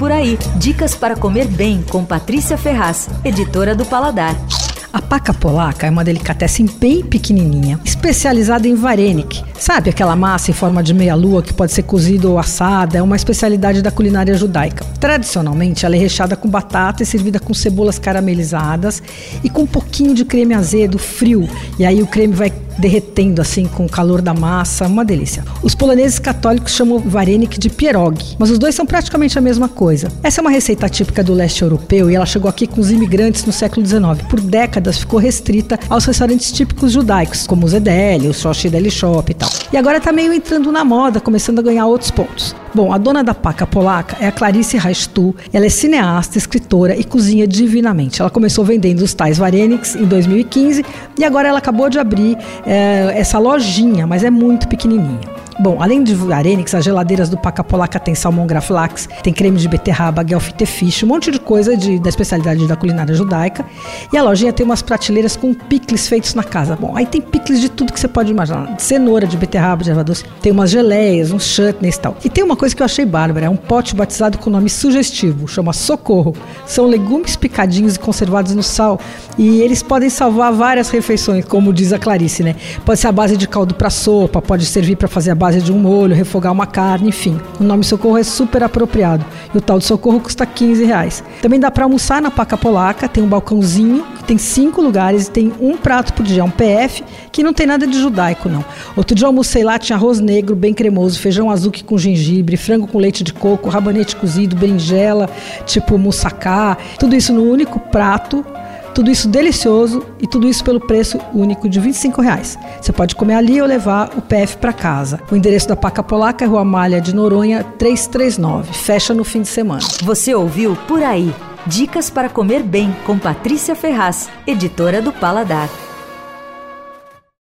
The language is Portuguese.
Por Aí. Dicas para comer bem com Patrícia Ferraz, editora do Paladar. A paca polaca é uma delicatessen bem pequenininha, especializada em varenik. Sabe aquela massa em forma de meia-lua que pode ser cozida ou assada? É uma especialidade da culinária judaica. Tradicionalmente, ela é recheada com batata e servida com cebolas caramelizadas e com um pouquinho de creme azedo frio. E aí o creme vai derretendo assim com o calor da massa, uma delícia. Os poloneses católicos chamam varenik de pierog, mas os dois são praticamente a mesma coisa. Essa é uma receita típica do leste europeu e ela chegou aqui com os imigrantes no século XIX. Por décadas ficou restrita aos restaurantes típicos judaicos, como o Zedeli, o Shoshi Deli Shop e tal. E agora está meio entrando na moda, começando a ganhar outros pontos. Bom, a dona da paca polaca é a Clarice Reistu. Ela é cineasta, escritora e cozinha divinamente. Ela começou vendendo os tais vareniks em 2015 e agora ela acabou de abrir é, essa lojinha, mas é muito pequenininha. Bom, além de Arenix, as geladeiras do Paca Polaca tem salmão graflax, tem creme de beterraba, guelfite fish, um monte de coisa de, da especialidade da culinária judaica. E a lojinha tem umas prateleiras com picles feitos na casa. Bom, aí tem picles de tudo que você pode imaginar. De cenoura, de beterraba, de erva doce. Tem umas geleias, uns chutneys e tal. E tem uma coisa que eu achei bárbara, é um pote batizado com nome sugestivo, chama Socorro. São legumes picadinhos e conservados no sal. E eles podem salvar várias refeições, como diz a Clarice, né? Pode ser a base de caldo para sopa, pode servir para fazer a base base de um molho, refogar uma carne, enfim. O nome socorro é super apropriado. E o tal de socorro custa 15 reais. Também dá para almoçar na Paca Polaca, tem um balcãozinho, que tem cinco lugares e tem um prato por dia, um PF, que não tem nada de judaico, não. Outro dia eu almocei lá, tinha arroz negro, bem cremoso, feijão azuki com gengibre, frango com leite de coco, rabanete cozido, berinjela, tipo moussaka, tudo isso no único prato tudo isso delicioso e tudo isso pelo preço único de 25 reais. Você pode comer ali ou levar o PF para casa. O endereço da Paca Polaca é Rua Malha de Noronha 339. Fecha no fim de semana. Você ouviu Por Aí. Dicas para comer bem com Patrícia Ferraz, editora do Paladar.